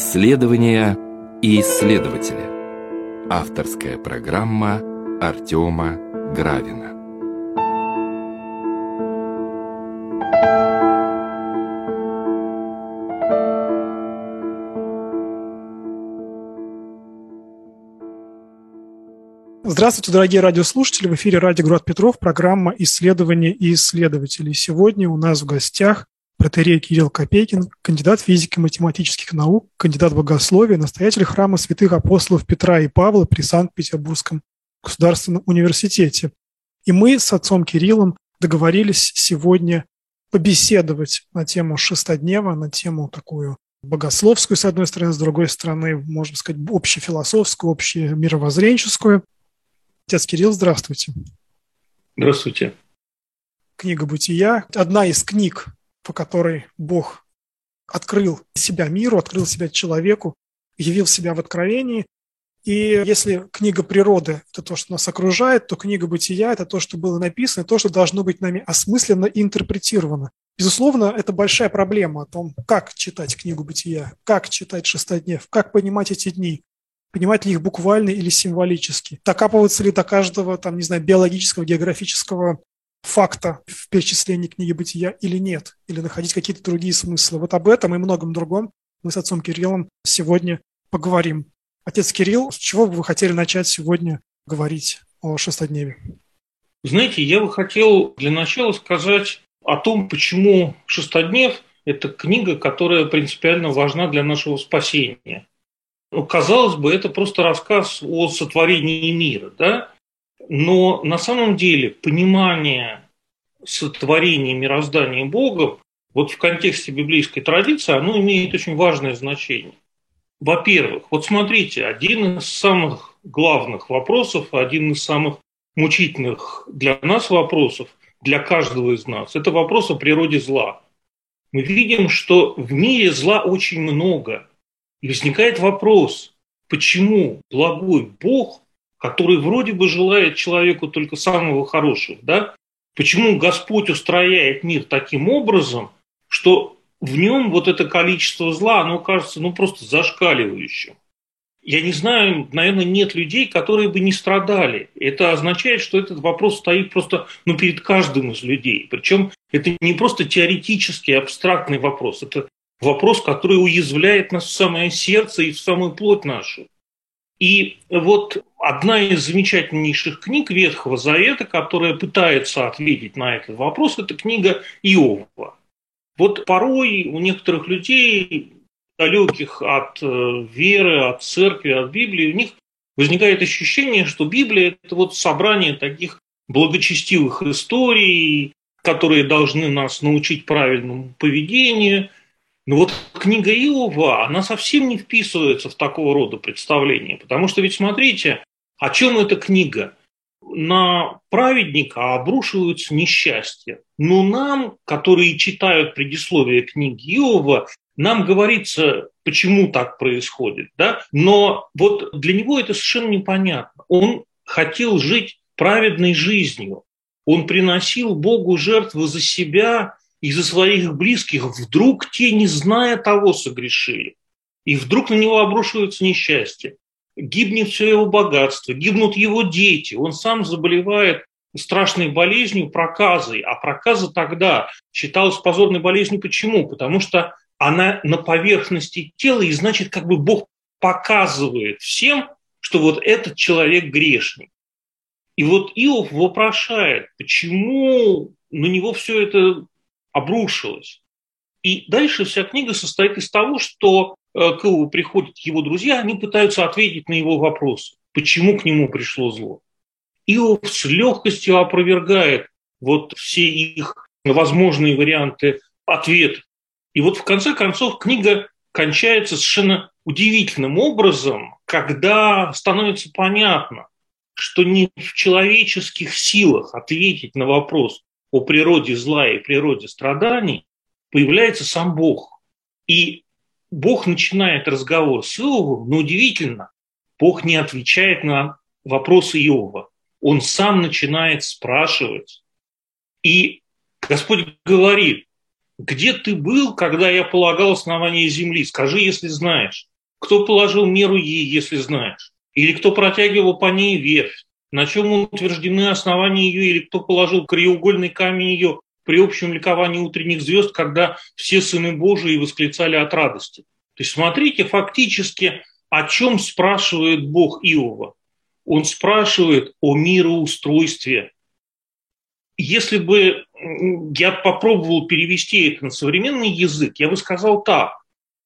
Исследования и исследователи. Авторская программа Артема Гравина. Здравствуйте, дорогие радиослушатели. В эфире радио «Город Петров», программа «Исследования и исследователи». Сегодня у нас в гостях протерей Кирилл Копейкин, кандидат физики математических наук, кандидат богословия, настоятель храма святых апостолов Петра и Павла при Санкт-Петербургском государственном университете. И мы с отцом Кириллом договорились сегодня побеседовать на тему шестоднева, на тему такую богословскую, с одной стороны, с другой стороны, можно сказать, общефилософскую, общемировоззренческую – Отец Кирилл, здравствуйте. Здравствуйте. Книга «Бытия» – одна из книг, по которой Бог открыл себя миру, открыл себя человеку, явил себя в откровении. И если книга природы – это то, что нас окружает, то книга «Бытия» – это то, что было написано, то, что должно быть нами осмысленно и интерпретировано. Безусловно, это большая проблема о том, как читать книгу «Бытия», как читать «Шестоднев», как понимать эти дни, понимать ли их буквально или символически, докапываться ли до каждого, там, не знаю, биологического, географического факта в перечислении книги «Бытия» или нет, или находить какие-то другие смыслы. Вот об этом и многом другом мы с отцом Кириллом сегодня поговорим. Отец Кирилл, с чего бы вы хотели начать сегодня говорить о шестодневе? Знаете, я бы хотел для начала сказать о том, почему «Шестоднев» – это книга, которая принципиально важна для нашего спасения. Ну, казалось бы, это просто рассказ о сотворении мира, да? Но на самом деле понимание сотворения мироздания Богом вот в контексте библейской традиции, оно имеет очень важное значение. Во-первых, вот смотрите, один из самых главных вопросов, один из самых мучительных для нас вопросов, для каждого из нас, это вопрос о природе зла. Мы видим, что в мире зла очень много – и возникает вопрос, почему благой Бог, который вроде бы желает человеку только самого хорошего, да, почему Господь устрояет мир таким образом, что в нем вот это количество зла, оно кажется ну просто зашкаливающим. Я не знаю, наверное, нет людей, которые бы не страдали. Это означает, что этот вопрос стоит просто ну, перед каждым из людей. Причем это не просто теоретический, абстрактный вопрос. Это вопрос, который уязвляет нас в самое сердце и в самую плоть нашу. И вот одна из замечательнейших книг Ветхого Завета, которая пытается ответить на этот вопрос, это книга Иова. Вот порой у некоторых людей, далеких от э, веры, от церкви, от Библии, у них возникает ощущение, что Библия – это вот собрание таких благочестивых историй, которые должны нас научить правильному поведению – но вот книга Иова, она совсем не вписывается в такого рода представление. Потому что ведь смотрите, о чем эта книга? На праведника обрушиваются несчастья. Но нам, которые читают предисловие книги Иова, нам говорится, почему так происходит. Да? Но вот для него это совершенно непонятно. Он хотел жить праведной жизнью. Он приносил Богу жертвы за себя из-за своих близких вдруг те, не зная того, согрешили. И вдруг на него обрушивается несчастье. Гибнет все его богатство, гибнут его дети. Он сам заболевает страшной болезнью проказой. А проказа тогда считалась позорной болезнью. Почему? Потому что она на поверхности тела, и значит, как бы Бог показывает всем, что вот этот человек грешник. И вот Иов вопрошает, почему на него все это обрушилось. И дальше вся книга состоит из того, что э, к Иову приходят его друзья, они пытаются ответить на его вопрос, почему к нему пришло зло. Иов с легкостью опровергает вот все их возможные варианты ответа. И вот в конце концов книга кончается совершенно удивительным образом, когда становится понятно, что не в человеческих силах ответить на вопрос, о природе зла и природе страданий, появляется сам Бог. И Бог начинает разговор с Иовом, но удивительно, Бог не отвечает на вопросы Иова. Он сам начинает спрашивать. И Господь говорит, где ты был, когда я полагал основание земли? Скажи, если знаешь. Кто положил меру ей, если знаешь? Или кто протягивал по ней ветвь? На чем утверждены основания ее? Или кто положил краеугольный камень ее при общем ликовании утренних звезд, когда все сыны Божии восклицали от радости? То есть смотрите, фактически, о чем спрашивает Бог Иова. Он спрашивает о мироустройстве. Если бы я попробовал перевести это на современный язык, я бы сказал так,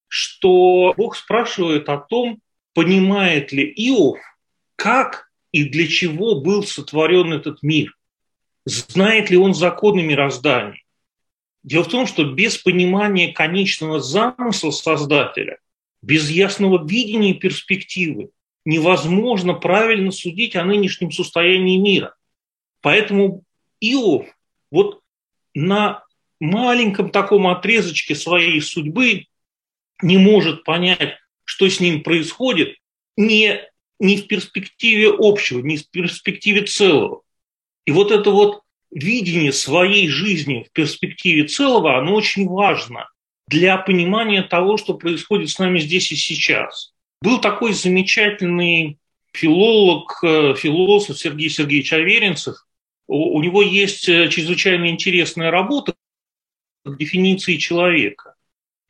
что Бог спрашивает о том, понимает ли Иов, как и для чего был сотворен этот мир, знает ли он законы мироздания. Дело в том, что без понимания конечного замысла Создателя, без ясного видения перспективы, невозможно правильно судить о нынешнем состоянии мира. Поэтому Иов вот на маленьком таком отрезочке своей судьбы не может понять, что с ним происходит, не, не в перспективе общего, не в перспективе целого. И вот это вот видение своей жизни в перспективе целого, оно очень важно для понимания того, что происходит с нами здесь и сейчас. Был такой замечательный филолог, э, философ Сергей Сергеевич Аверинцев. У него есть э, чрезвычайно интересная работа дефиниции человека.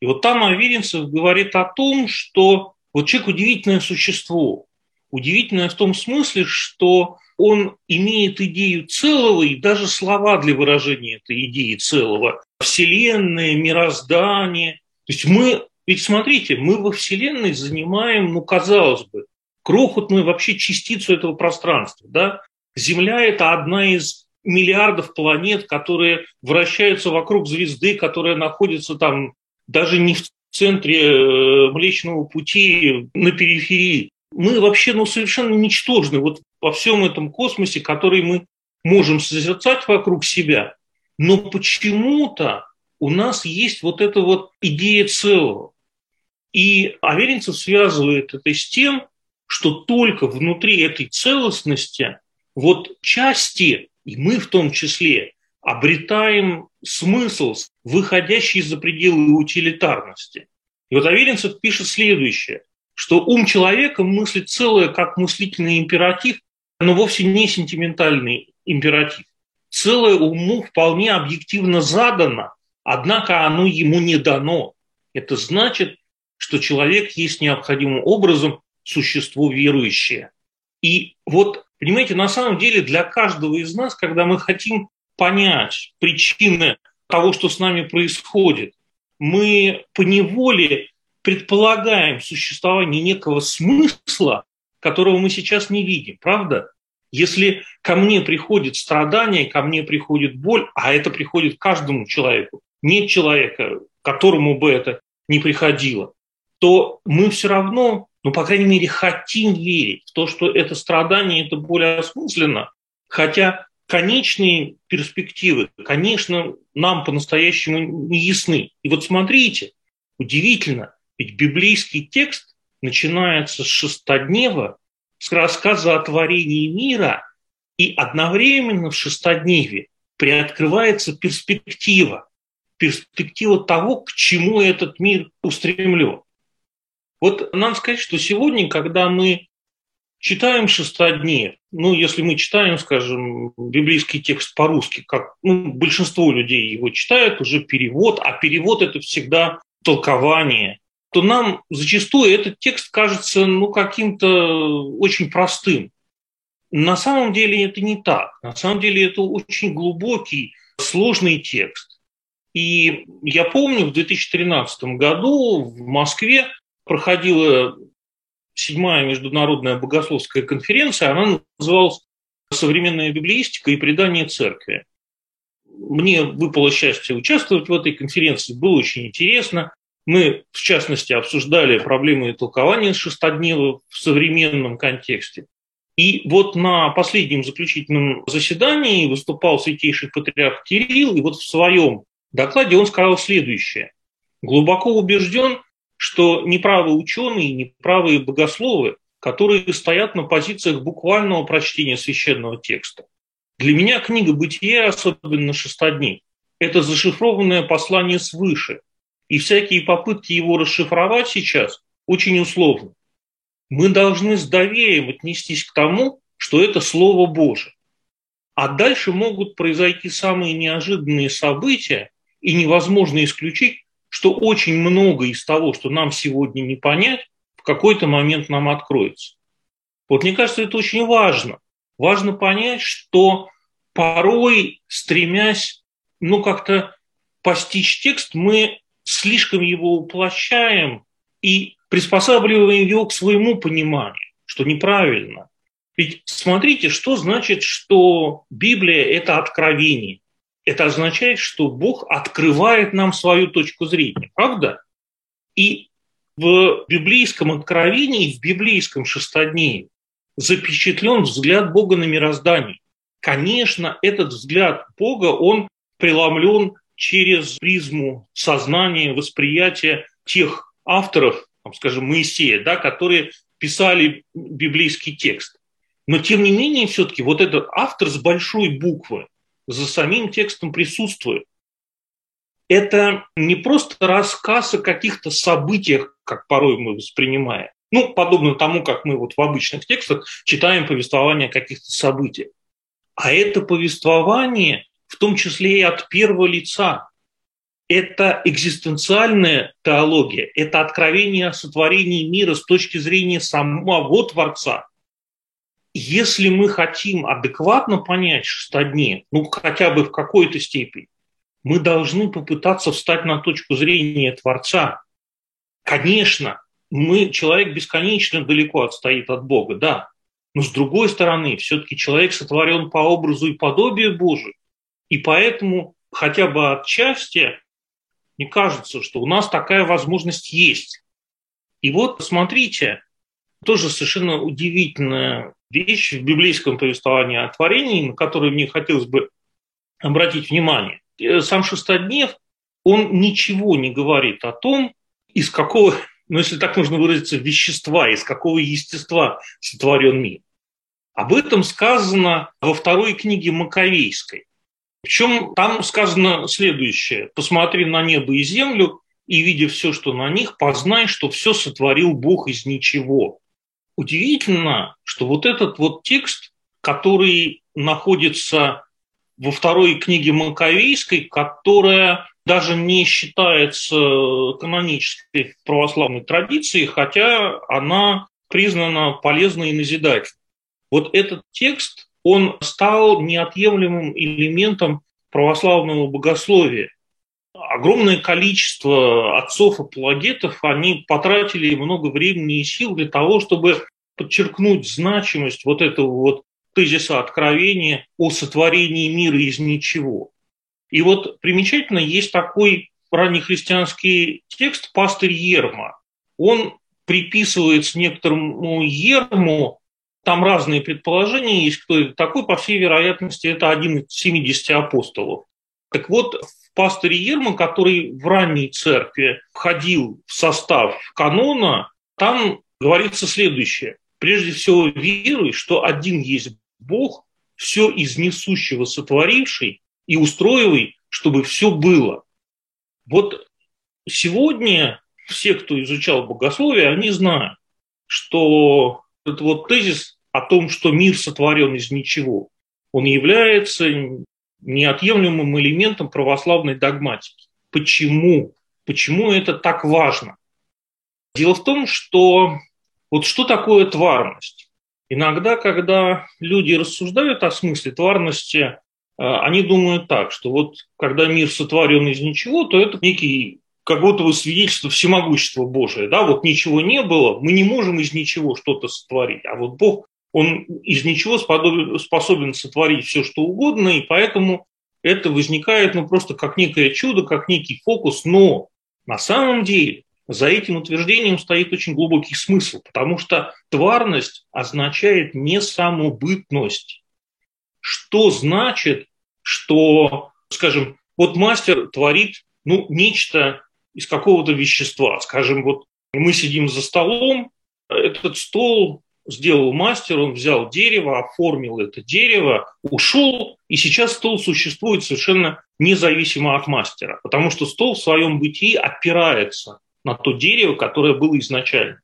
И вот там Аверинцев говорит о том, что вот человек удивительное существо. Удивительное в том смысле, что он имеет идею целого и даже слова для выражения этой идеи целого. Вселенная, мироздание. То есть мы, ведь смотрите, мы во Вселенной занимаем, ну, казалось бы, крохотную вообще частицу этого пространства. Да? Земля – это одна из миллиардов планет, которые вращаются вокруг звезды, которая находится там даже не в центре э, Млечного Пути, на периферии. Мы вообще ну, совершенно ничтожны вот во всем этом космосе, который мы можем созерцать вокруг себя. Но почему-то у нас есть вот эта вот идея целого. И Аверинцев связывает это с тем, что только внутри этой целостности вот части, и мы в том числе, обретаем смысл, выходящий за пределы утилитарности. И вот Аверинцев пишет следующее, что ум человека мыслит целое как мыслительный императив, но вовсе не сентиментальный императив. Целое уму вполне объективно задано, однако оно ему не дано. Это значит, что человек есть необходимым образом существо верующее. И вот, понимаете, на самом деле для каждого из нас, когда мы хотим понять причины того, что с нами происходит, мы поневоле предполагаем существование некого смысла, которого мы сейчас не видим, правда? Если ко мне приходит страдание, ко мне приходит боль, а это приходит каждому человеку, нет человека, которому бы это не приходило, то мы все равно, ну, по крайней мере, хотим верить в то, что это страдание, это более осмысленно, хотя конечные перспективы, конечно, нам по-настоящему не ясны. И вот смотрите, удивительно, ведь библейский текст начинается с шестоднева, с рассказа о творении мира, и одновременно в шестодневе приоткрывается перспектива, перспектива того, к чему этот мир устремлен. Вот надо сказать, что сегодня, когда мы читаем шестоднев, ну, если мы читаем, скажем, библейский текст по-русски, как ну, большинство людей его читают, уже перевод, а перевод – это всегда толкование, то нам зачастую этот текст кажется ну, каким-то очень простым. На самом деле это не так. На самом деле это очень глубокий, сложный текст. И я помню, в 2013 году в Москве проходила седьмая международная богословская конференция, она называлась «Современная библеистика и предание церкви». Мне выпало счастье участвовать в этой конференции, было очень интересно. Мы, в частности, обсуждали проблемы толкования шестоднева в современном контексте. И вот на последнем заключительном заседании выступал святейший патриарх Кирилл, и вот в своем докладе он сказал следующее. Глубоко убежден, что неправы ученые, неправые богословы, которые стоят на позициях буквального прочтения священного текста. Для меня книга «Бытие», особенно «Шестодней», это зашифрованное послание свыше. И всякие попытки его расшифровать сейчас очень условны. Мы должны с доверием отнестись к тому, что это Слово Божие. А дальше могут произойти самые неожиданные события, и невозможно исключить, что очень много из того, что нам сегодня не понять, в какой-то момент нам откроется. Вот мне кажется, это очень важно. Важно понять, что порой, стремясь, ну, как-то постичь текст, мы слишком его уплощаем и приспосабливаем его к своему пониманию, что неправильно. Ведь смотрите, что значит, что Библия – это откровение. Это означает, что Бог открывает нам свою точку зрения, правда? И в библейском откровении, в библейском шестодневе запечатлен взгляд Бога на мироздание. Конечно, этот взгляд Бога, он преломлен через призму сознания, восприятия тех авторов, там, скажем, Моисея, да, которые писали библейский текст. Но тем не менее, все-таки вот этот автор с большой буквы за самим текстом присутствует. Это не просто рассказ о каких-то событиях, как порой мы воспринимаем. Ну, подобно тому, как мы вот в обычных текстах читаем повествование о каких-то событиях. А это повествование, в том числе и от первого лица. Это экзистенциальная теология, это откровение о сотворении мира с точки зрения самого Творца – если мы хотим адекватно понять шестодне, ну хотя бы в какой-то степени, мы должны попытаться встать на точку зрения Творца. Конечно, мы, человек бесконечно далеко отстоит от Бога, да, но с другой стороны, все-таки человек сотворен по образу и подобию Божию, и поэтому хотя бы отчасти мне кажется, что у нас такая возможность есть. И вот смотрите, тоже совершенно удивительная вещь в библейском повествовании о творении, на которую мне хотелось бы обратить внимание. Э, сам шестоднев, он ничего не говорит о том, из какого, ну если так можно выразиться, вещества, из какого естества сотворен мир. Об этом сказано во второй книге Маковейской. Причем там сказано следующее. «Посмотри на небо и землю, и, видя все, что на них, познай, что все сотворил Бог из ничего, удивительно, что вот этот вот текст, который находится во второй книге Маковейской, которая даже не считается канонической православной традицией, хотя она признана полезной и назидательной. Вот этот текст, он стал неотъемлемым элементом православного богословия огромное количество отцов-апологетов, они потратили много времени и сил для того, чтобы подчеркнуть значимость вот этого вот тезиса откровения о сотворении мира из ничего. И вот примечательно, есть такой раннехристианский текст «Пастырь Ерма». Он приписывается некоторому Ерму, там разные предположения есть, кто это такой, по всей вероятности, это один из 70 апостолов. Так вот, пастырь Ерман, который в ранней церкви входил в состав канона, там говорится следующее. Прежде всего, веруй, что один есть Бог, все из несущего сотворивший и устроивай, чтобы все было. Вот сегодня все, кто изучал богословие, они знают, что этот вот тезис о том, что мир сотворен из ничего, он является неотъемлемым элементом православной догматики. Почему? Почему это так важно? Дело в том, что вот что такое тварность? Иногда, когда люди рассуждают о смысле тварности, э, они думают так, что вот когда мир сотворен из ничего, то это некий как будто бы свидетельство всемогущества Божия. Да? Вот ничего не было, мы не можем из ничего что-то сотворить. А вот Бог он из ничего способен сотворить все, что угодно, и поэтому это возникает ну, просто как некое чудо, как некий фокус, но на самом деле за этим утверждением стоит очень глубокий смысл, потому что тварность означает не самобытность. Что значит, что, скажем, вот мастер творит ну, нечто из какого-то вещества. Скажем, вот мы сидим за столом, этот стол сделал мастер, он взял дерево, оформил это дерево, ушел, и сейчас стол существует совершенно независимо от мастера, потому что стол в своем бытии опирается на то дерево, которое было изначально.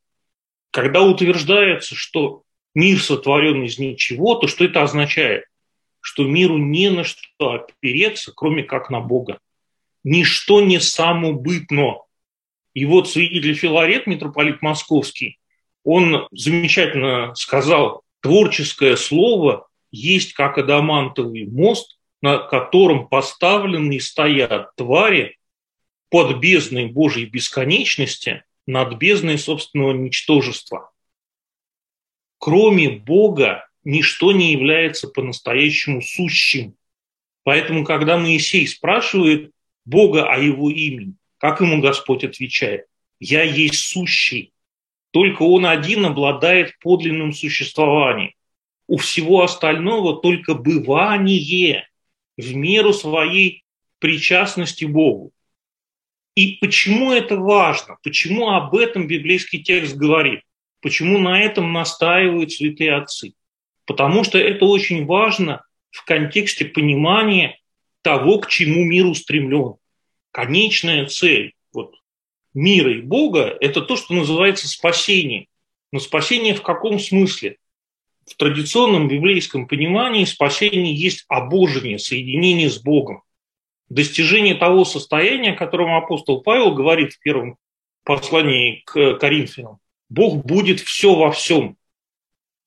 Когда утверждается, что мир сотворен из ничего, то что это означает? Что миру не на что опереться, кроме как на Бога. Ничто не самобытно. И вот свидетель Филарет, митрополит Московский, он замечательно сказал, творческое слово есть как адамантовый мост, на котором поставлены и стоят твари под бездной Божьей бесконечности над бездной собственного ничтожества. Кроме Бога ничто не является по-настоящему сущим. Поэтому, когда Моисей спрашивает Бога о его имени, как ему Господь отвечает? «Я есть сущий». Только он один обладает подлинным существованием. У всего остального только бывание в меру своей причастности Богу. И почему это важно? Почему об этом библейский текст говорит? Почему на этом настаивают святые отцы? Потому что это очень важно в контексте понимания того, к чему мир устремлен. Конечная цель вот, мира и Бога – это то, что называется спасение. Но спасение в каком смысле? В традиционном библейском понимании спасение есть обожение, соединение с Богом достижение того состояния, о котором апостол Павел говорит в первом послании к Коринфянам. Бог будет все во всем.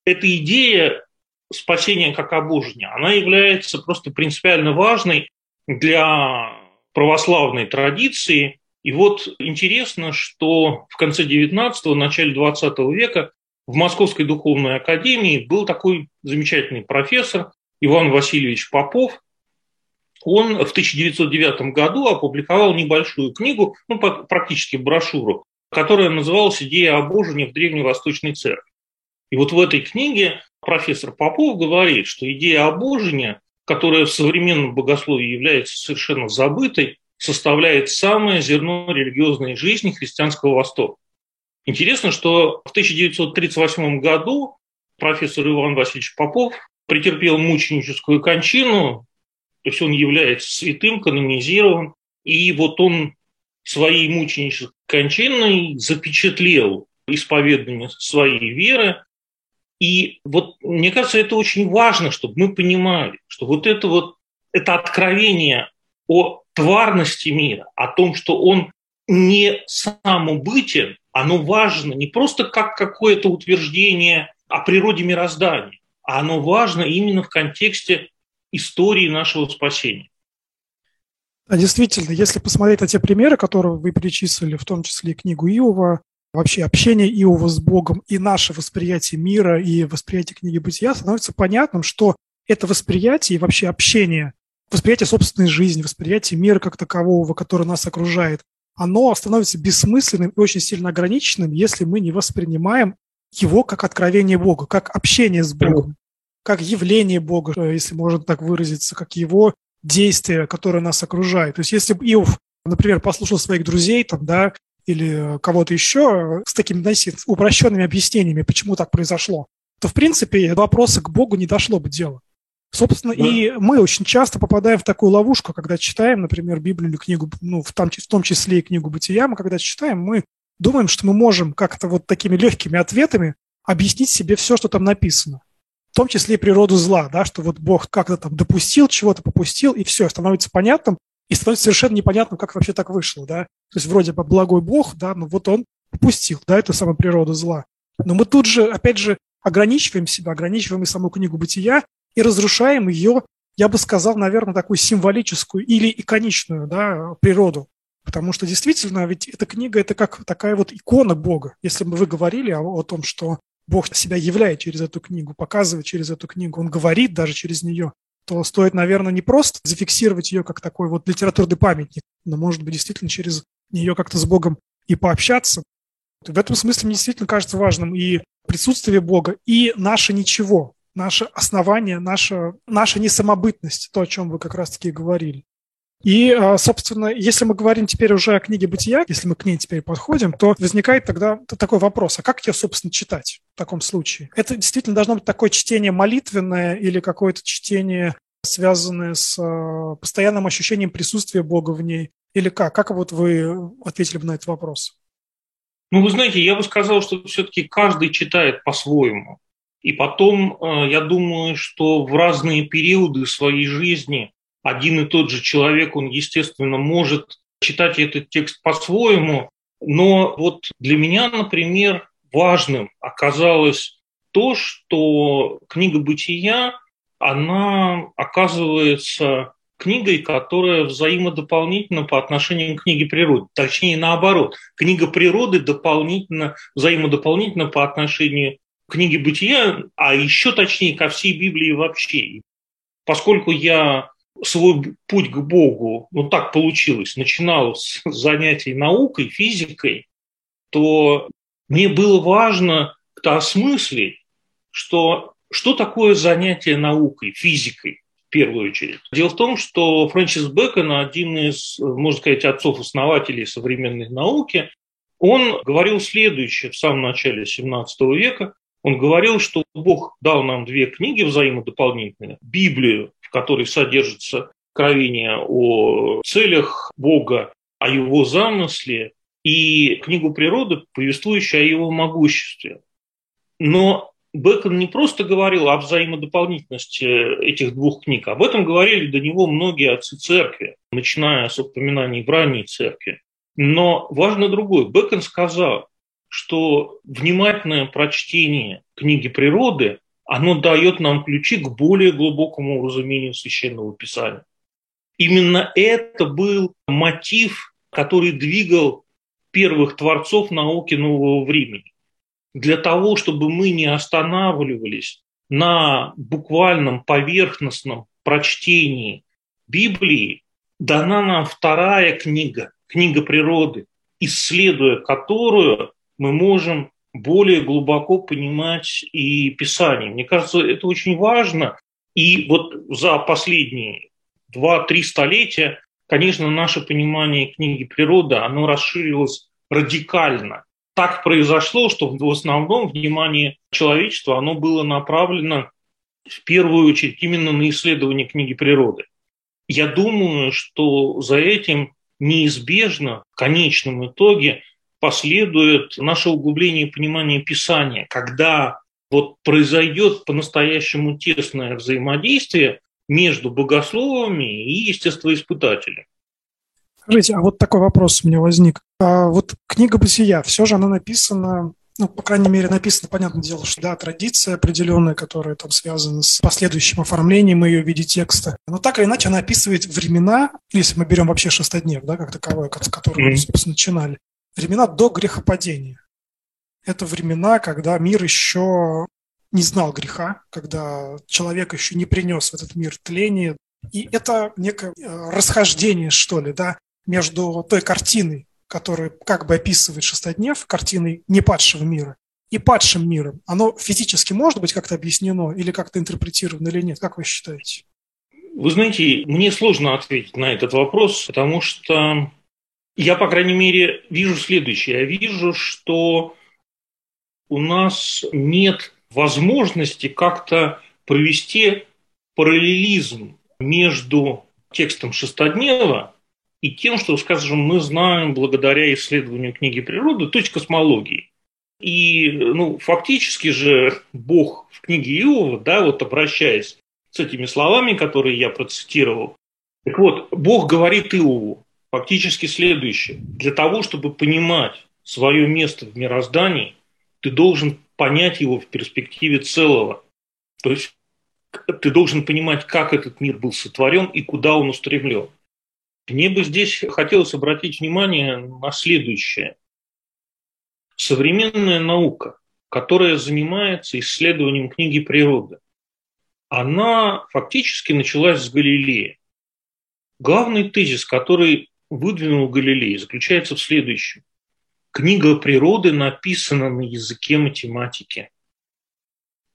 Эта идея спасения как обожения, она является просто принципиально важной для православной традиции. И вот интересно, что в конце 19-го, начале 20 века в Московской духовной академии был такой замечательный профессор Иван Васильевич Попов, он в 1909 году опубликовал небольшую книгу, ну, практически брошюру, которая называлась «Идея обожения в Древневосточной церкви». И вот в этой книге профессор Попов говорит, что идея обожения, которая в современном богословии является совершенно забытой, составляет самое зерно религиозной жизни христианского Востока. Интересно, что в 1938 году профессор Иван Васильевич Попов претерпел мученическую кончину, то есть он является святым, канонизирован, и вот он своей мученической кончиной запечатлел исповедание своей веры. И вот мне кажется, это очень важно, чтобы мы понимали, что вот это вот это откровение о тварности мира, о том, что он не самобытен, оно важно не просто как какое-то утверждение о природе мироздания, а оно важно именно в контексте истории нашего спасения. А действительно, если посмотреть на те примеры, которые вы перечислили, в том числе и книгу Иова, вообще общение Иова с Богом и наше восприятие мира и восприятие книги Бытия, становится понятным, что это восприятие и вообще общение, восприятие собственной жизни, восприятие мира как такового, который нас окружает, оно становится бессмысленным и очень сильно ограниченным, если мы не воспринимаем его как откровение Бога, как общение с Богом как явление Бога, э, если можно так выразиться, как его действия, которые нас окружают. То есть если бы Иов, например, послушал своих друзей, там, да, или кого-то еще э, с такими знаете, упрощенными объяснениями, почему так произошло, то, в принципе, вопроса к Богу не дошло бы дело. Собственно, да. и мы очень часто попадаем в такую ловушку, когда читаем, например, Библию или книгу, ну, в том, в том числе и книгу Бытия, мы когда читаем, мы думаем, что мы можем как-то вот такими легкими ответами объяснить себе все, что там написано в том числе и природу зла, да, что вот Бог как-то там допустил, чего-то попустил, и все, становится понятным, и становится совершенно непонятным, как вообще так вышло, да. То есть вроде бы благой Бог, да, но вот он попустил, да, эту самую природу зла. Но мы тут же, опять же, ограничиваем себя, ограничиваем и саму книгу бытия и разрушаем ее, я бы сказал, наверное, такую символическую или иконичную да, природу. Потому что действительно, ведь эта книга – это как такая вот икона Бога. Если бы вы говорили о, о том, что Бог себя являет через эту книгу, показывает через эту книгу, он говорит даже через нее, то стоит, наверное, не просто зафиксировать ее как такой вот литературный памятник, но, может быть, действительно через нее как-то с Богом и пообщаться. В этом смысле мне действительно кажется важным и присутствие Бога, и наше ничего, наше основание, наша, наша несамобытность, то, о чем вы как раз-таки говорили. И, а, собственно, если мы говорим теперь уже о книге «Бытия», если мы к ней теперь подходим, то возникает тогда такой вопрос, а как ее, собственно, читать? таком случае? Это действительно должно быть такое чтение молитвенное или какое-то чтение, связанное с э, постоянным ощущением присутствия Бога в ней? Или как? Как вот вы ответили бы на этот вопрос? Ну, вы знаете, я бы сказал, что все-таки каждый читает по-своему. И потом, э, я думаю, что в разные периоды своей жизни один и тот же человек, он, естественно, может читать этот текст по-своему, но вот для меня, например, важным оказалось то, что книга «Бытия», она оказывается книгой, которая взаимодополнительна по отношению к книге природы. Точнее, наоборот. Книга природы дополнительно, взаимодополнительна по отношению к книге бытия, а еще точнее ко всей Библии вообще. Поскольку я свой путь к Богу, ну так получилось, начинал с занятий наукой, физикой, то мне было важно как-то осмыслить, что, что такое занятие наукой, физикой первую очередь. Дело в том, что Фрэнсис Бэкон, один из, можно сказать, отцов-основателей современной науки, он говорил следующее в самом начале XVII века. Он говорил, что Бог дал нам две книги взаимодополнительные. Библию, в которой содержится откровение о целях Бога, о его замысле, и книгу природы, повествующую о его могуществе. Но Бекон не просто говорил о взаимодополнительности этих двух книг, об этом говорили до него многие отцы церкви, начиная с упоминаний в ранней церкви. Но важно другое. Бекон сказал, что внимательное прочтение книги природы, оно дает нам ключи к более глубокому разумению священного писания. Именно это был мотив, который двигал первых творцов науки нового времени. Для того, чтобы мы не останавливались на буквальном поверхностном прочтении Библии, дана нам вторая книга, книга природы, исследуя которую мы можем более глубоко понимать и Писание. Мне кажется, это очень важно. И вот за последние два-три столетия, конечно, наше понимание книги природы, оно расширилось радикально. Так произошло, что в основном внимание человечества оно было направлено в первую очередь именно на исследование книги природы. Я думаю, что за этим неизбежно в конечном итоге последует наше углубление понимания Писания, когда вот произойдет по-настоящему тесное взаимодействие между богословами и естествоиспытателями. Скажите, а вот такой вопрос у меня возник. А вот книга «Бытия», все же она написана ну, по крайней мере, написано, понятное дело, что да, традиция определенная, которая там связана с последующим оформлением ее в виде текста. Но так или иначе она описывает времена, если мы берем вообще шестоднев, да, как таковое, с которого мы, собственно, начинали, времена до грехопадения. Это времена, когда мир еще не знал греха, когда человек еще не принес в этот мир тление. И это некое э, расхождение, что ли, да, между той картиной, которую как бы описывает шестоднев, картиной непадшего мира, и падшим миром. Оно физически может быть как-то объяснено или как-то интерпретировано или нет? Как вы считаете? Вы знаете, мне сложно ответить на этот вопрос, потому что я, по крайней мере, вижу следующее. Я вижу, что у нас нет возможности как-то провести параллелизм между текстом шестоднева и тем, что, скажем, мы знаем благодаря исследованию книги природы, то есть космологии. И ну, фактически же Бог в книге Иова, да, вот обращаясь с этими словами, которые я процитировал, так вот, Бог говорит Иову фактически следующее. Для того, чтобы понимать свое место в мироздании, ты должен понять его в перспективе целого. То есть ты должен понимать, как этот мир был сотворен и куда он устремлен. Мне бы здесь хотелось обратить внимание на следующее. Современная наука, которая занимается исследованием книги природы, она фактически началась с Галилея. Главный тезис, который выдвинул Галилей, заключается в следующем. Книга природы написана на языке математики.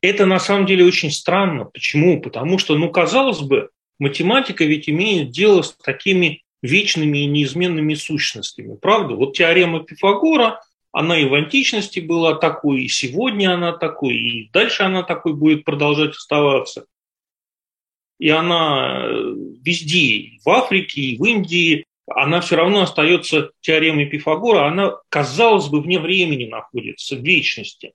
Это на самом деле очень странно. Почему? Потому что, ну, казалось бы, математика ведь имеет дело с такими вечными и неизменными сущностями. Правда? Вот теорема Пифагора, Она и в античности была такой, и сегодня она такой, и дальше она такой будет продолжать оставаться. И она э, везде, в Африке, и в Индии, она все равно остается теоремой Пифагора, она, казалось бы, вне времени находится, в вечности.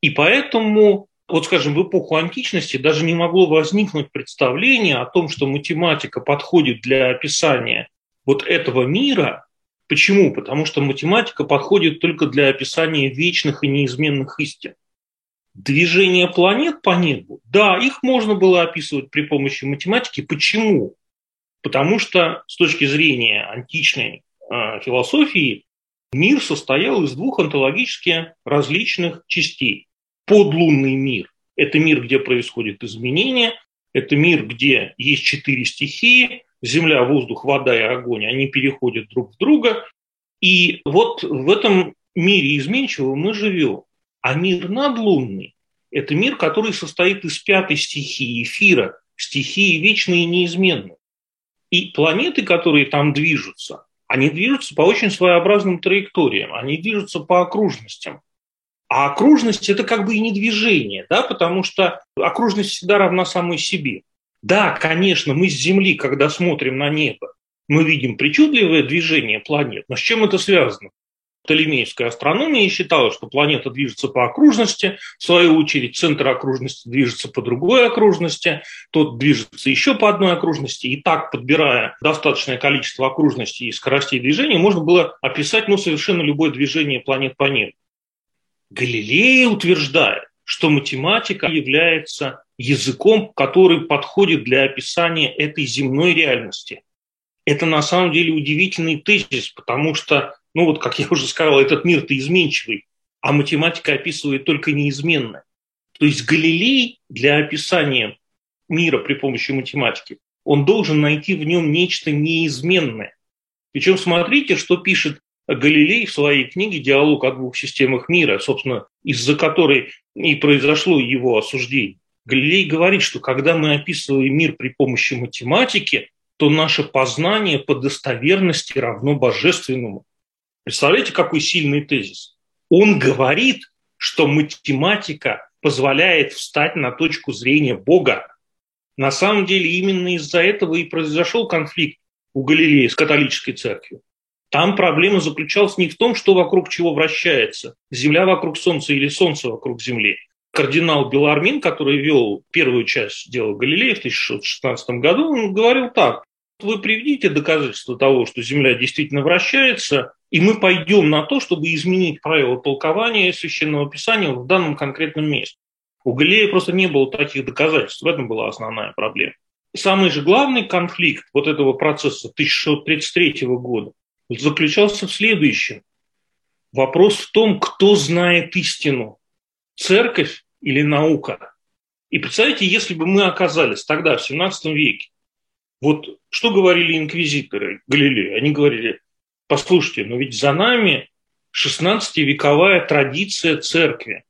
И поэтому, вот скажем, в эпоху античности даже не могло возникнуть представление о том, что математика подходит для описания вот этого мира. Почему? Потому что математика подходит только для описания вечных и неизменных истин. Движение планет по небу, да, их можно было описывать при помощи математики. Почему? Потому что с точки зрения античной э, философии мир состоял из двух онтологически различных частей. Подлунный мир – это мир, где происходят изменения, это мир, где есть четыре стихии – земля, воздух, вода и огонь, они переходят друг в друга. И вот в этом мире изменчивого мы живем. А мир надлунный – это мир, который состоит из пятой стихии эфира, стихии вечной и неизменной. И планеты, которые там движутся, они движутся по очень своеобразным траекториям, они движутся по окружностям. А окружность – это как бы и не движение, да, потому что окружность всегда равна самой себе. Да, конечно, мы с Земли, когда смотрим на небо, мы видим причудливое движение планет, но с чем это связано? Птолемейская астрономия считала, что планета движется по окружности, в свою очередь центр окружности движется по другой окружности, тот движется еще по одной окружности, и так, подбирая достаточное количество окружностей и скоростей движения, можно было описать ну, совершенно любое движение планет по небу. Галилей утверждает, что математика является языком, который подходит для описания этой земной реальности. Это на самом деле удивительный тезис, потому что ну вот, как я уже сказал, этот мир-то изменчивый, а математика описывает только неизменное. То есть Галилей для описания мира при помощи математики, он должен найти в нем нечто неизменное. Причем смотрите, что пишет Галилей в своей книге «Диалог о двух системах мира», собственно, из-за которой и произошло его осуждение. Галилей говорит, что когда мы описываем мир при помощи математики, то наше познание по достоверности равно божественному. Представляете, какой сильный тезис? Он говорит, что математика позволяет встать на точку зрения Бога. На самом деле именно из-за этого и произошел конфликт у Галилея с католической церковью. Там проблема заключалась не в том, что вокруг чего вращается, Земля вокруг Солнца или Солнце вокруг Земли. Кардинал Белармин, который вел первую часть дела Галилея в 1616 году, он говорил так, вы приведите доказательства того, что Земля действительно вращается, и мы пойдем на то, чтобы изменить правила толкования священного писания в данном конкретном месте. У Галилея просто не было таких доказательств. В этом была основная проблема. Самый же главный конфликт вот этого процесса 1633 года заключался в следующем. Вопрос в том, кто знает истину. Церковь или наука. И представьте, если бы мы оказались тогда, в 17 веке, вот что говорили инквизиторы Галилея? Они говорили, послушайте, но ведь за нами 16-вековая традиция церкви.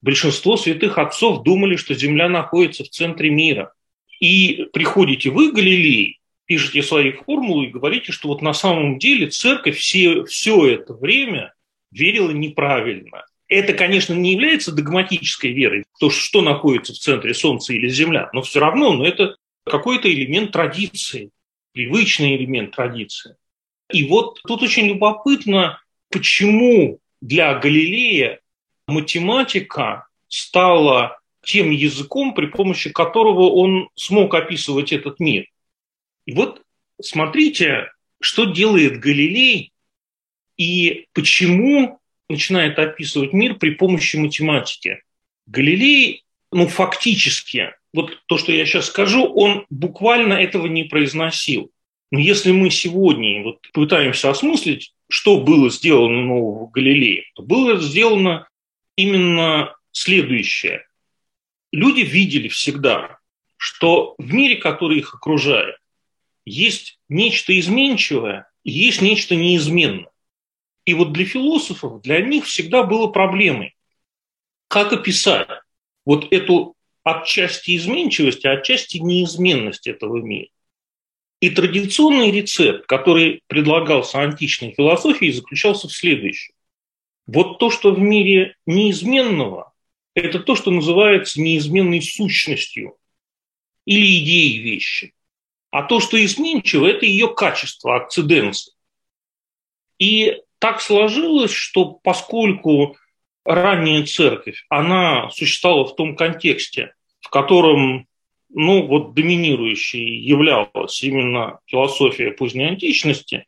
Большинство святых отцов думали, что Земля находится в центре мира. И приходите вы, Галилей, пишете свои формулы и говорите, что вот на самом деле церковь все, все это время верила неправильно. Это, конечно, не является догматической верой, то, что находится в центре Солнца или Земля, но все равно но это какой-то элемент традиции, привычный элемент традиции. И вот тут очень любопытно, почему для Галилея математика стала тем языком, при помощи которого он смог описывать этот мир. И вот смотрите, что делает Галилей и почему начинает описывать мир при помощи математики. Галилей, ну, фактически вот то, что я сейчас скажу, он буквально этого не произносил. Но если мы сегодня вот пытаемся осмыслить, что было сделано нового Галилея, то было сделано именно следующее. Люди видели всегда, что в мире, который их окружает, есть нечто изменчивое есть нечто неизменное. И вот для философов, для них всегда было проблемой, как описать вот эту отчасти изменчивости, а отчасти неизменность этого мира. И традиционный рецепт, который предлагался античной философией, заключался в следующем. Вот то, что в мире неизменного, это то, что называется неизменной сущностью или идеей вещи. А то, что изменчиво, это ее качество, акциденция. И так сложилось, что поскольку ранняя церковь, она существовала в том контексте, в котором ну, вот доминирующей являлась именно философия поздней античности,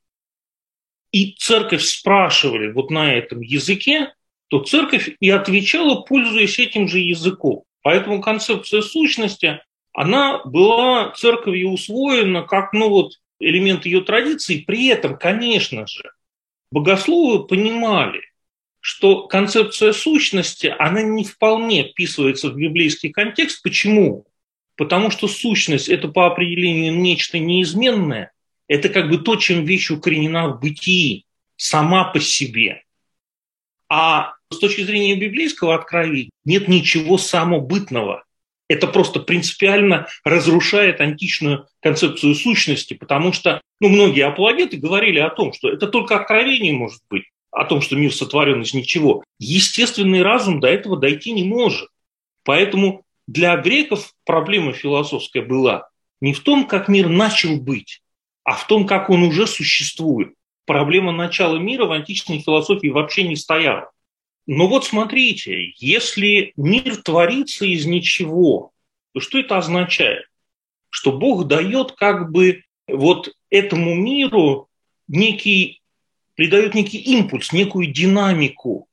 и церковь спрашивали вот на этом языке, то церковь и отвечала, пользуясь этим же языком. Поэтому концепция сущности, она была церковью усвоена как ну, вот, элемент ее традиции. При этом, конечно же, богословы понимали, что концепция сущности, она не вполне вписывается в библейский контекст. Почему? Потому что сущность – это по определению нечто неизменное, это как бы то, чем вещь укоренена в бытии, сама по себе. А с точки зрения библейского откровения нет ничего самобытного. Это просто принципиально разрушает античную концепцию сущности, потому что ну, многие апологеты говорили о том, что это только откровение может быть, о том, что мир сотворен из ничего. Естественный разум до этого дойти не может. Поэтому для греков проблема философская была не в том, как мир начал быть, а в том, как он уже существует. Проблема начала мира в античной философии вообще не стояла. Но вот смотрите, если мир творится из ничего, то что это означает? Что Бог дает как бы вот этому миру некий, придает некий импульс, некую динамику.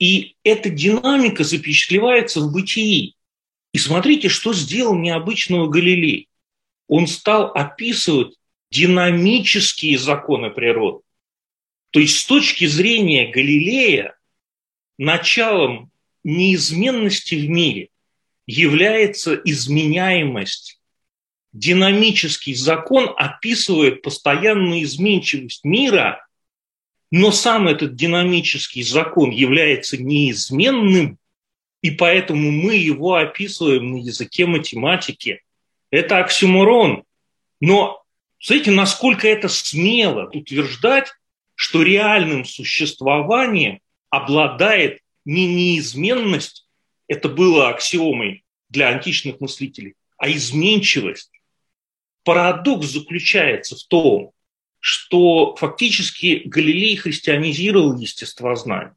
И эта динамика запечатлевается в бытии. И смотрите, что сделал необычного Галилей. Он стал описывать динамические законы природы. То есть с точки зрения Галилея началом неизменности в мире является изменяемость. Динамический закон описывает постоянную изменчивость мира, но сам этот динамический закон является неизменным, и поэтому мы его описываем на языке математики. Это оксюморон. Но Смотрите, насколько это смело утверждать, что реальным существованием обладает не неизменность, это было аксиомой для античных мыслителей, а изменчивость. Парадокс заключается в том, что фактически Галилей христианизировал естествознание,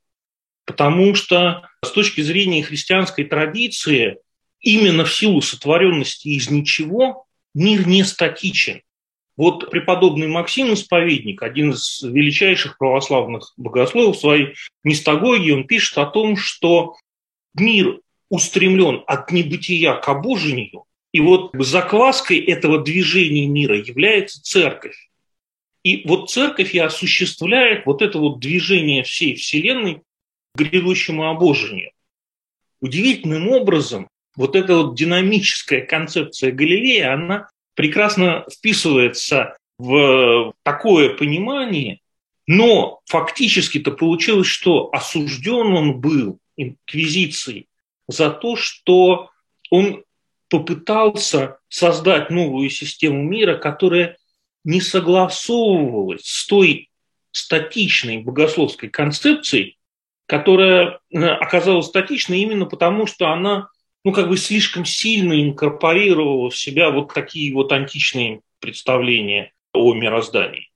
потому что с точки зрения христианской традиции именно в силу сотворенности из ничего мир не статичен. Вот преподобный Максим Исповедник, один из величайших православных богословов своей мистагогии, он пишет о том, что мир устремлен от небытия к обожению, и вот закваской этого движения мира является церковь. И вот церковь и осуществляет вот это вот движение всей Вселенной к грядущему обожению. Удивительным образом вот эта вот динамическая концепция Галилея, она прекрасно вписывается в такое понимание, но фактически-то получилось, что осужден он был инквизицией за то, что он попытался создать новую систему мира, которая не согласовывалась с той статичной богословской концепцией, которая э, оказалась статичной именно потому, что она ну, как бы слишком сильно инкорпорировала в себя вот такие вот античные представления о мироздании.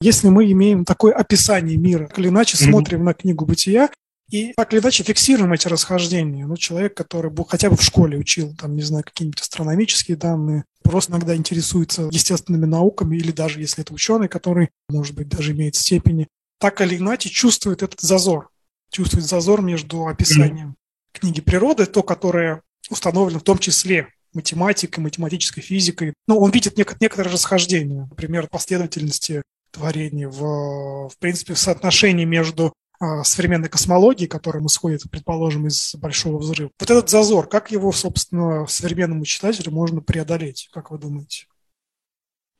Если мы имеем такое описание мира, так или иначе mm-hmm. смотрим на книгу «Бытия», и так или иначе фиксируем эти расхождения. Ну, человек, который был, хотя бы в школе учил, там, не знаю, какие-нибудь астрономические данные, просто иногда интересуется естественными науками, или даже если это ученый, который, может быть, даже имеет степени, так или иначе чувствует этот зазор, чувствует зазор между описанием книги природы, то, которое установлено в том числе математикой, математической физикой. Но он видит нек- некоторые расхождения, например, последовательности творений, в, в принципе, в соотношении между а, современной космологией, которая исходит, предположим, из Большого взрыва. Вот этот зазор, как его, собственно, современному читателю можно преодолеть, как вы думаете?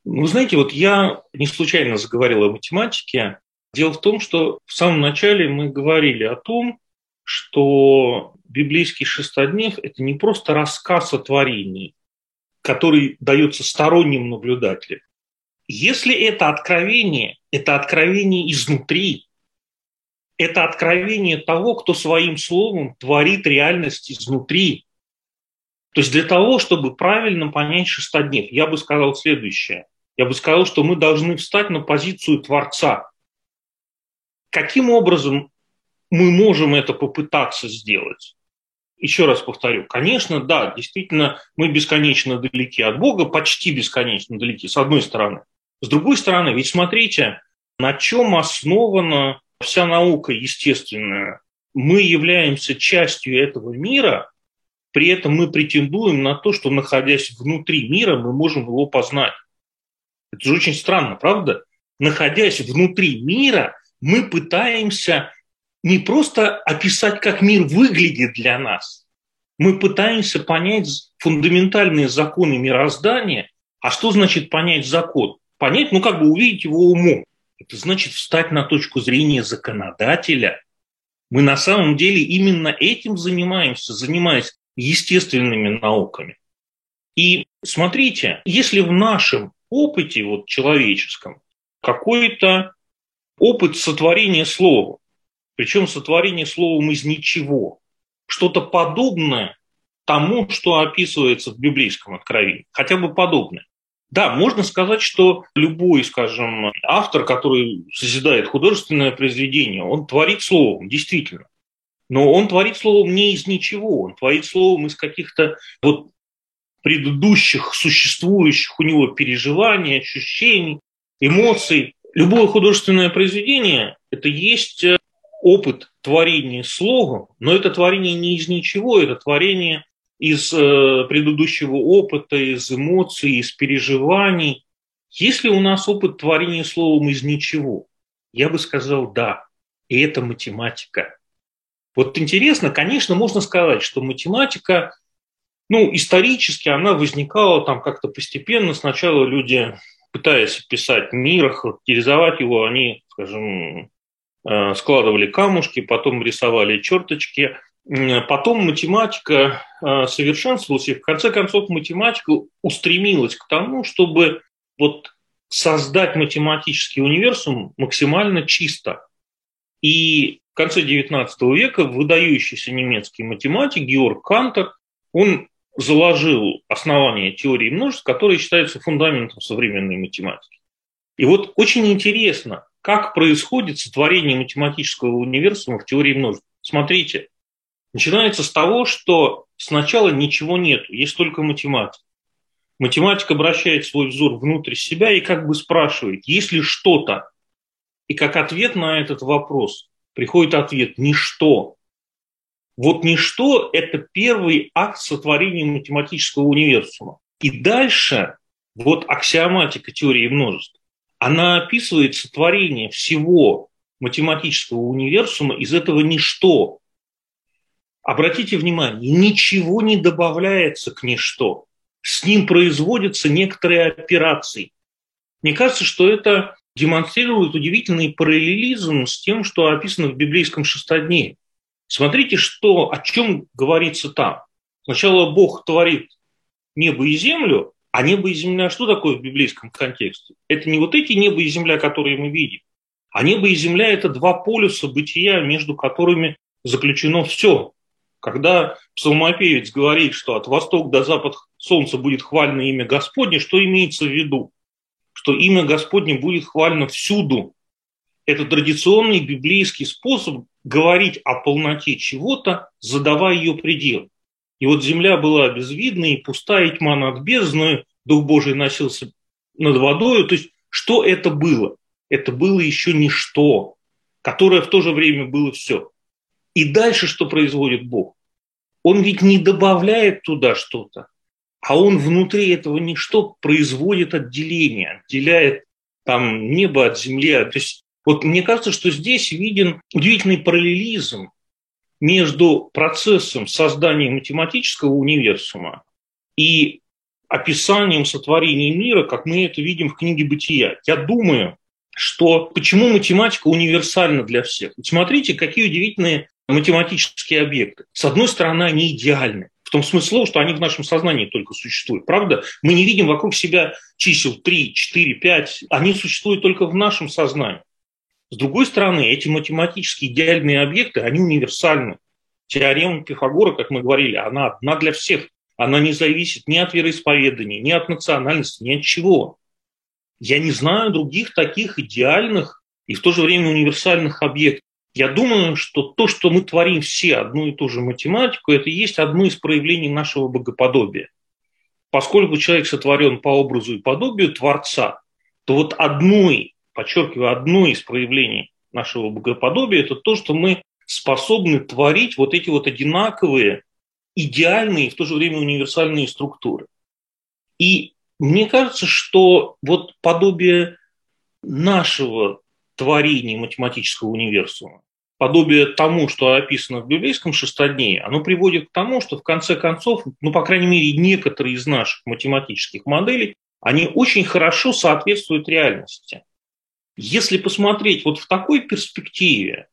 Ну, знаете, вот я не случайно заговорил о математике. Дело в том, что в самом начале мы говорили о том, что библейский шестоднев – это не просто рассказ о творении, который дается сторонним наблюдателям. Если это откровение, это откровение изнутри, это откровение того, кто своим словом творит реальность изнутри. То есть для того, чтобы правильно понять шестоднев, я бы сказал следующее. Я бы сказал, что мы должны встать на позицию Творца. Каким образом мы можем это попытаться сделать? Еще раз повторю, конечно, да, действительно, мы бесконечно далеки от Бога, почти бесконечно далеки, с одной стороны. С другой стороны, ведь смотрите, на чем основана вся наука естественная. Мы являемся частью этого мира, при этом мы претендуем на то, что, находясь внутри мира, мы можем его познать. Это же очень странно, правда? Находясь внутри мира, мы пытаемся не просто описать, как мир выглядит для нас, мы пытаемся понять фундаментальные законы мироздания. А что значит понять закон? Понять, ну как бы увидеть его умом. Это значит встать на точку зрения законодателя. Мы на самом деле именно этим занимаемся, занимаясь естественными науками. И смотрите, если в нашем опыте вот, человеческом какой-то опыт сотворения слова, причем сотворение словом из ничего, что-то подобное тому, что описывается в библейском откровении, хотя бы подобное. Да, можно сказать, что любой, скажем, автор, который созидает художественное произведение, он творит словом, действительно. Но он творит словом не из ничего, он творит словом из каких-то вот предыдущих существующих у него переживаний, ощущений, эмоций. Любое художественное произведение – это есть э, опыт творения словом, но это творение не из ничего, это творение из э, предыдущего опыта, из эмоций, из переживаний. Есть ли у нас опыт творения словом из ничего? Я бы сказал да. И это математика. Вот интересно, конечно, можно сказать, что математика, ну, исторически она возникала там как-то постепенно. Сначала люди, пытаясь писать мир, характеризовать его, они, скажем, складывали камушки, потом рисовали черточки, Потом математика э, совершенствовалась, и в конце концов математика устремилась к тому, чтобы вот создать математический универсум максимально чисто. И в конце XIX века выдающийся немецкий математик Георг Кантер, он заложил основание теории множеств, которая считается фундаментом современной математики. И вот очень интересно, как происходит сотворение математического универсума в теории множеств. Смотрите, начинается с того, что сначала ничего нет, есть только математика. Математик обращает свой взор внутрь себя и как бы спрашивает, есть ли что-то. И как ответ на этот вопрос приходит ответ «ничто». Вот ничто – это первый акт сотворения математического универсума. И дальше вот аксиоматика теории множеств, она описывает сотворение всего математического универсума из этого ничто, Обратите внимание, ничего не добавляется к ничто. С ним производятся некоторые операции. Мне кажется, что это демонстрирует удивительный параллелизм с тем, что описано в библейском шестодне. Смотрите, что, о чем говорится там. Сначала Бог творит небо и землю, а небо и земля что такое в библейском контексте? Это не вот эти небо и земля, которые мы видим, а небо и земля – это два полюса бытия, между которыми заключено все. Когда псалмопевец говорит, что от востока до запада солнца будет хвалено имя Господне, что имеется в виду? Что имя Господне будет хвалено всюду. Это традиционный библейский способ говорить о полноте чего-то, задавая ее предел. И вот земля была безвидна и пустая, и тьма над бездной, Дух Божий носился над водой. То есть что это было? Это было еще ничто, которое в то же время было все. И дальше что производит Бог? Он ведь не добавляет туда что-то, а он внутри этого ничто производит отделение, отделяет там небо от земли. То есть вот мне кажется, что здесь виден удивительный параллелизм между процессом создания математического универсума и описанием сотворения мира, как мы это видим в книге «Бытия». Я думаю, что почему математика универсальна для всех. смотрите, какие удивительные математические объекты. С одной стороны, они идеальны. В том смысле, что они в нашем сознании только существуют. Правда? Мы не видим вокруг себя чисел 3, 4, 5. Они существуют только в нашем сознании. С другой стороны, эти математические идеальные объекты, они универсальны. Теорема Пифагора, как мы говорили, она одна для всех. Она не зависит ни от вероисповедания, ни от национальности, ни от чего. Я не знаю других таких идеальных и в то же время универсальных объектов. Я думаю, что то, что мы творим все одну и ту же математику, это и есть одно из проявлений нашего богоподобия. Поскольку человек сотворен по образу и подобию Творца, то вот одной, подчеркиваю, одной из проявлений нашего богоподобия – это то, что мы способны творить вот эти вот одинаковые, идеальные и в то же время универсальные структуры. И мне кажется, что вот подобие нашего творения математического универсума, подобие тому, что описано в библейском шестоднее, оно приводит к тому, что в конце концов, ну, по крайней мере, некоторые из наших математических моделей, они очень хорошо соответствуют реальности. Если посмотреть вот в такой перспективе,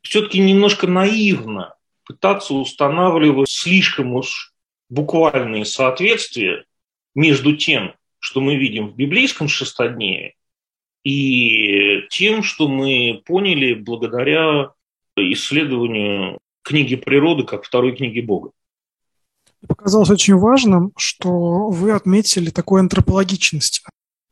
все-таки немножко наивно пытаться устанавливать слишком уж буквальные соответствия между тем, что мы видим в библейском шестодневе, и тем, что мы поняли благодаря исследованию книги природы как второй книги Бога. Показалось очень важным, что вы отметили такую антропологичность,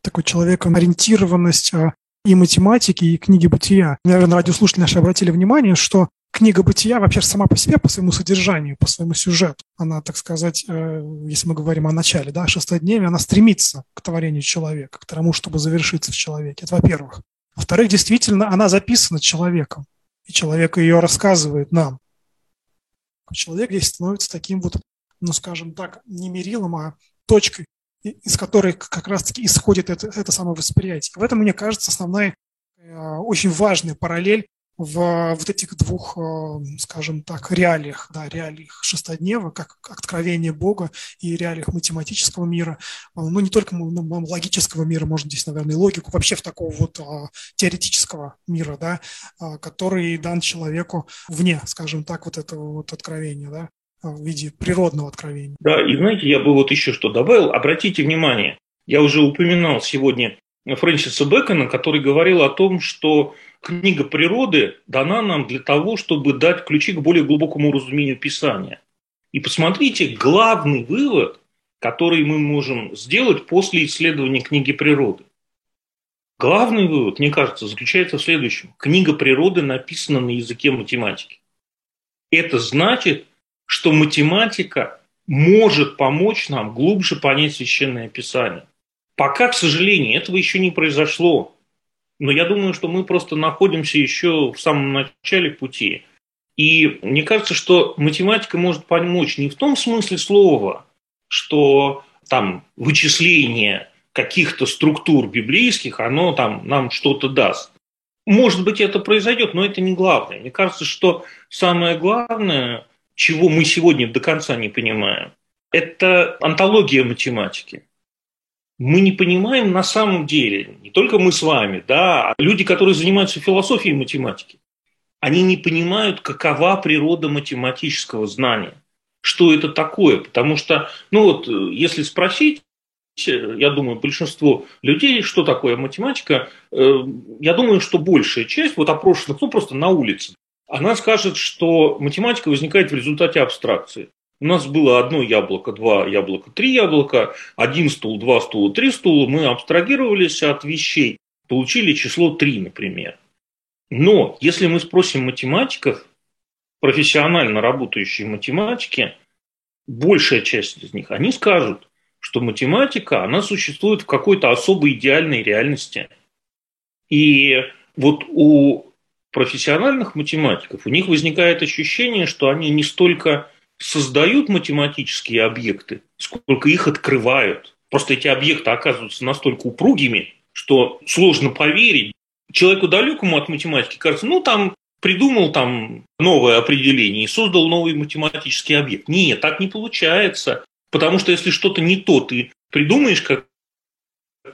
такую человекоориентированность а, и математики, и книги бытия. Наверное, радиослушатели наши обратили внимание, что книга бытия вообще сама по себе, по своему содержанию, по своему сюжету, она, так сказать, э, если мы говорим о начале, да, шестодневе, она стремится к творению человека, к тому, чтобы завершиться в человеке. Это во-первых. Во-вторых, действительно, она записана человеком, и человек ее рассказывает нам. Человек здесь становится таким вот, ну, скажем так, не мерилом, а точкой, из которой как раз-таки исходит это, это самое восприятие. В этом, мне кажется, основная, э, очень важная параллель в вот этих двух, э, скажем так, реалиях, да, реалиях шестоднева, как откровение Бога и реалиях математического мира, э, ну, не только ну, логического мира, можно здесь, наверное, и логику, вообще в такого вот а, теоретического мира, да, а, который дан человеку вне, скажем так, вот этого вот откровения, да, в виде природного откровения. Да, и знаете, я бы вот еще что добавил. Обратите внимание, я уже упоминал сегодня Фрэнсиса Бэкона, который говорил о том, что книга природы дана нам для того, чтобы дать ключи к более глубокому разумению Писания. И посмотрите, главный вывод, который мы можем сделать после исследования книги природы. Главный вывод, мне кажется, заключается в следующем. Книга природы написана на языке математики. Это значит, что математика может помочь нам глубже понять священное писание. Пока, к сожалению, этого еще не произошло. Но я думаю, что мы просто находимся еще в самом начале пути. И мне кажется, что математика может помочь не в том смысле слова, что там вычисление каких-то структур библейских, оно там нам что-то даст. Может быть, это произойдет, но это не главное. Мне кажется, что самое главное, чего мы сегодня до конца не понимаем, это антология математики. Мы не понимаем на самом деле, не только мы с вами, да, а люди, которые занимаются философией математики, они не понимают, какова природа математического знания, что это такое. Потому что, ну вот, если спросить, я думаю, большинство людей, что такое математика, э, я думаю, что большая часть вот опрошенных, ну просто на улице, она скажет, что математика возникает в результате абстракции. У нас было одно яблоко, два яблока, три яблока, один стул, два стула, три стула. Мы абстрагировались от вещей, получили число три, например. Но если мы спросим математиков, профессионально работающие математики, большая часть из них, они скажут, что математика, она существует в какой-то особой идеальной реальности. И вот у профессиональных математиков у них возникает ощущение, что они не столько создают математические объекты, сколько их открывают. Просто эти объекты оказываются настолько упругими, что сложно поверить. Человеку далекому от математики кажется, ну там придумал там новое определение и создал новый математический объект. Нет, так не получается. Потому что если что-то не то ты придумаешь, как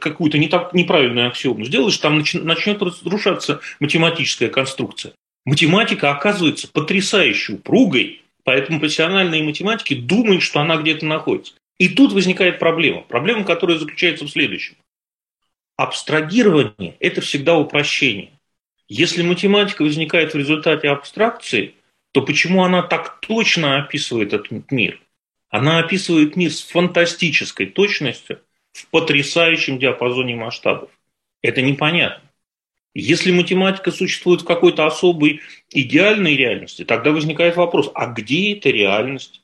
какую-то не так, неправильную аксиому сделаешь, там начнет разрушаться математическая конструкция. Математика оказывается потрясающе упругой, Поэтому профессиональные математики думают, что она где-то находится. И тут возникает проблема. Проблема, которая заключается в следующем. абстрагирование – это всегда упрощение. Если математика возникает в результате абстракции, то почему она так точно описывает этот мир? Она описывает мир с фантастической точностью в потрясающем диапазоне масштабов. Это непонятно. Если математика существует в какой-то особой идеальной реальности, тогда возникает вопрос, а где эта реальность?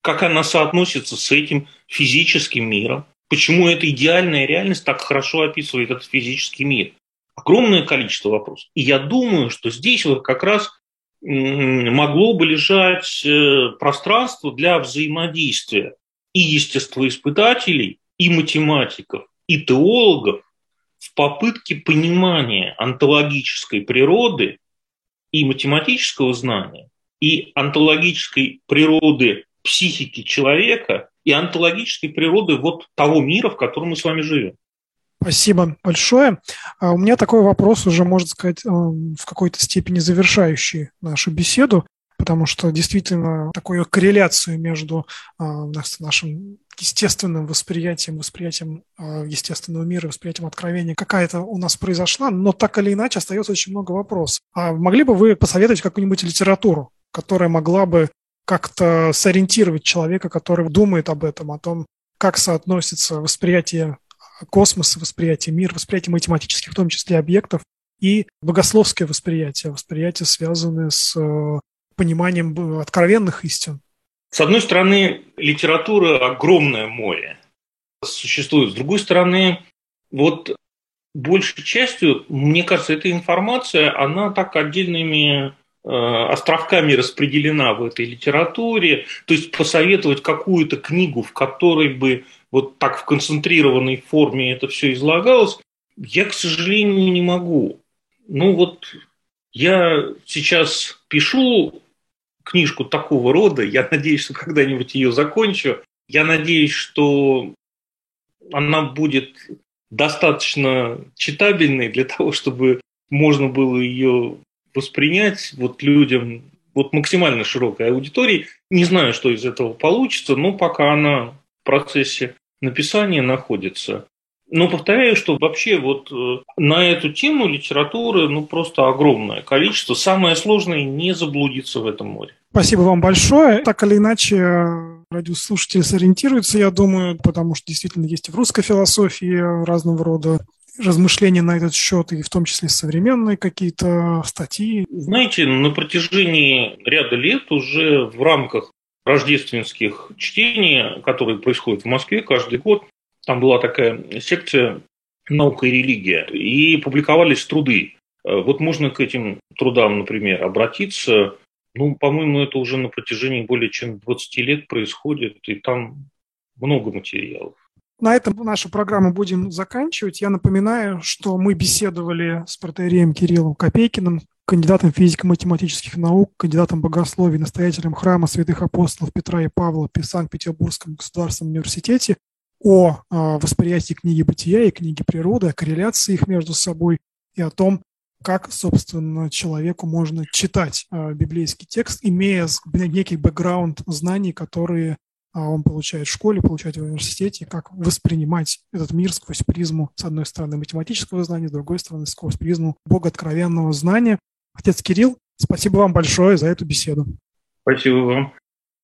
Как она соотносится с этим физическим миром? Почему эта идеальная реальность так хорошо описывает этот физический мир? Огромное количество вопросов. И я думаю, что здесь вот как раз могло бы лежать э, пространство для взаимодействия и естествоиспытателей, и математиков, и теологов в попытке понимания онтологической природы и математического знания, и онтологической природы психики человека, и онтологической природы вот того мира, в котором мы с вами живем. Спасибо большое. А у меня такой вопрос уже, можно сказать, э, в какой-то степени завершающий нашу беседу, потому что действительно такую корреляцию между э, нашим естественным восприятием, восприятием э, естественного мира, восприятием откровения какая-то у нас произошла, но так или иначе остается очень много вопросов. А могли бы вы посоветовать какую-нибудь литературу, которая могла бы как-то сориентировать человека, который думает об этом, о том, как соотносится восприятие космоса, восприятие мира, восприятие математических, в том числе объектов, и богословское восприятие, восприятие, связанное с э, пониманием откровенных истин. С одной стороны, литература огромное море существует. С другой стороны, вот большей частью, мне кажется, эта информация, она так отдельными э, островками распределена в этой литературе. То есть посоветовать какую-то книгу, в которой бы вот так в концентрированной форме это все излагалось, я, к сожалению, не могу. Ну вот я сейчас пишу книжку такого рода, я надеюсь, что когда-нибудь ее закончу. Я надеюсь, что она будет достаточно читабельной для того, чтобы можно было ее воспринять вот людям, вот максимально широкой аудитории. Не знаю, что из этого получится, но пока она в процессе написания находится. Но повторяю, что вообще вот э, на эту тему литературы ну просто огромное количество. Самое сложное не заблудиться в этом море. Спасибо вам большое. Так или иначе, радиослушатели сориентируются, я думаю, потому что действительно есть и в русской философии разного рода размышления на этот счет, и в том числе современные какие-то статьи. Знаете, на протяжении ряда лет уже в рамках рождественских чтений, которые происходят в Москве каждый год. Там была такая секция «Наука и религия», и публиковались труды. Э, вот можно к этим трудам, например, обратиться. Ну, по-моему, это уже на протяжении более чем 20 лет происходит, и там много материалов. На этом нашу программу будем заканчивать. Я напоминаю, что мы беседовали с протеереем Кириллом Копейкиным, кандидатом физико-математических наук, кандидатом богословий, настоятелем храма святых апостолов Петра и Павла при Санкт-Петербургском государственном университете, о э, восприятии книги «Бытия» и книги природы, о корреляции их между собой и о том, как, собственно, человеку можно читать э, библейский текст, имея некий бэкграунд знаний, которые а, он получает в школе, получает в университете, как воспринимать этот мир сквозь призму, с одной стороны, математического знания, с другой стороны, сквозь призму богооткровенного знания. Отец Кирилл, спасибо вам большое за эту беседу. Спасибо вам.